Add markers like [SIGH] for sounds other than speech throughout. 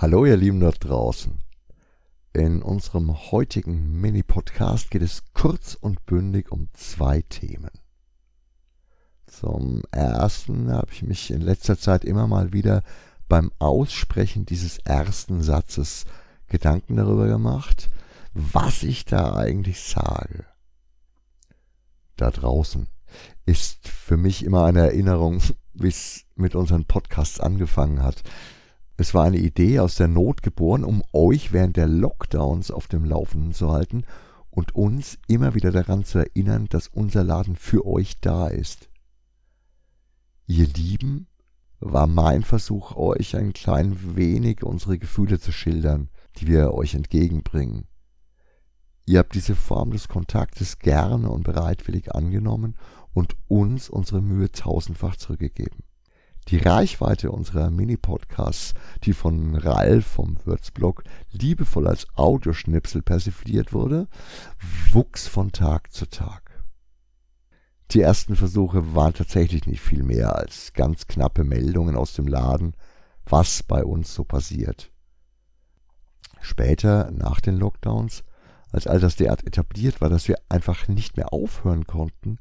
Hallo ihr Lieben dort draußen. In unserem heutigen Mini-Podcast geht es kurz und bündig um zwei Themen. Zum ersten habe ich mich in letzter Zeit immer mal wieder beim Aussprechen dieses ersten Satzes Gedanken darüber gemacht, was ich da eigentlich sage. Da draußen ist für mich immer eine Erinnerung, [LAUGHS] wie es mit unseren Podcasts angefangen hat. Es war eine Idee aus der Not geboren, um euch während der Lockdowns auf dem Laufenden zu halten und uns immer wieder daran zu erinnern, dass unser Laden für euch da ist. Ihr Lieben, war mein Versuch, euch ein klein wenig unsere Gefühle zu schildern, die wir euch entgegenbringen. Ihr habt diese Form des Kontaktes gerne und bereitwillig angenommen und uns unsere Mühe tausendfach zurückgegeben. Die Reichweite unserer Mini-Podcasts, die von Ralf vom Würzblog liebevoll als Audioschnipsel persifliert wurde, wuchs von Tag zu Tag. Die ersten Versuche waren tatsächlich nicht viel mehr als ganz knappe Meldungen aus dem Laden, was bei uns so passiert. Später, nach den Lockdowns, als all das derart etabliert war, dass wir einfach nicht mehr aufhören konnten,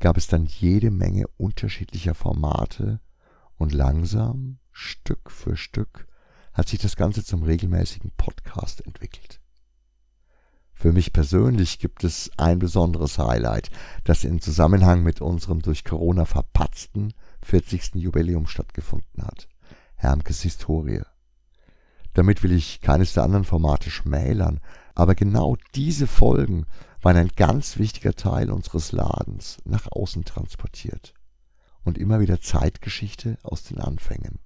gab es dann jede Menge unterschiedlicher Formate, und langsam, Stück für Stück, hat sich das Ganze zum regelmäßigen Podcast entwickelt. Für mich persönlich gibt es ein besonderes Highlight, das in Zusammenhang mit unserem durch Corona verpatzten 40. Jubiläum stattgefunden hat. Hermkes Historie. Damit will ich keines der anderen Formate schmälern, aber genau diese Folgen waren ein ganz wichtiger Teil unseres Ladens nach außen transportiert und immer wieder Zeitgeschichte aus den Anfängen.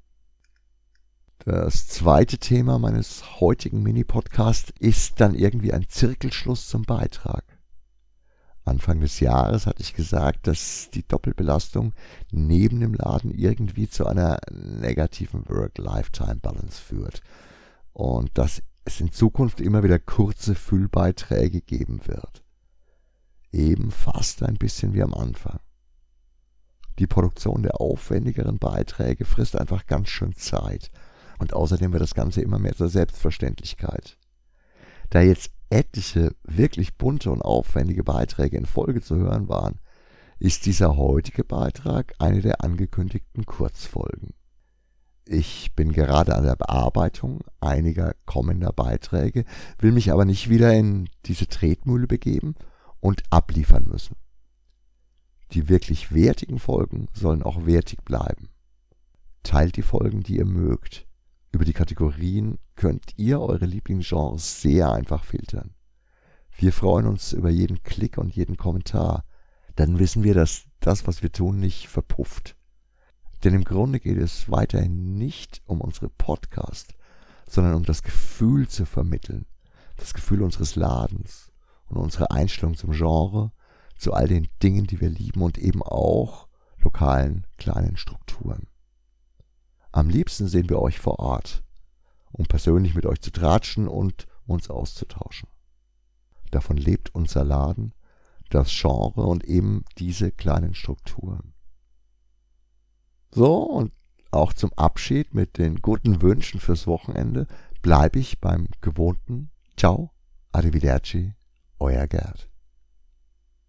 Das zweite Thema meines heutigen Mini-Podcasts ist dann irgendwie ein Zirkelschluss zum Beitrag. Anfang des Jahres hatte ich gesagt, dass die Doppelbelastung neben dem Laden irgendwie zu einer negativen Work-Lifetime-Balance führt und dass es in Zukunft immer wieder kurze Füllbeiträge geben wird. Eben fast ein bisschen wie am Anfang. Die Produktion der aufwendigeren Beiträge frisst einfach ganz schön Zeit. Und außerdem wird das Ganze immer mehr zur Selbstverständlichkeit. Da jetzt etliche wirklich bunte und aufwendige Beiträge in Folge zu hören waren, ist dieser heutige Beitrag eine der angekündigten Kurzfolgen. Ich bin gerade an der Bearbeitung einiger kommender Beiträge, will mich aber nicht wieder in diese Tretmühle begeben und abliefern müssen. Die wirklich wertigen Folgen sollen auch wertig bleiben. Teilt die Folgen, die ihr mögt. Über die Kategorien könnt ihr eure Lieblingsgenres sehr einfach filtern. Wir freuen uns über jeden Klick und jeden Kommentar. Dann wissen wir, dass das, was wir tun, nicht verpufft. Denn im Grunde geht es weiterhin nicht um unsere Podcast, sondern um das Gefühl zu vermitteln. Das Gefühl unseres Ladens und unsere Einstellung zum Genre zu all den Dingen, die wir lieben und eben auch lokalen kleinen Strukturen. Am liebsten sehen wir euch vor Ort, um persönlich mit euch zu tratschen und uns auszutauschen. Davon lebt unser Laden, das Genre und eben diese kleinen Strukturen. So, und auch zum Abschied mit den guten Wünschen fürs Wochenende bleibe ich beim gewohnten Ciao, Arrivederci, euer Gerd.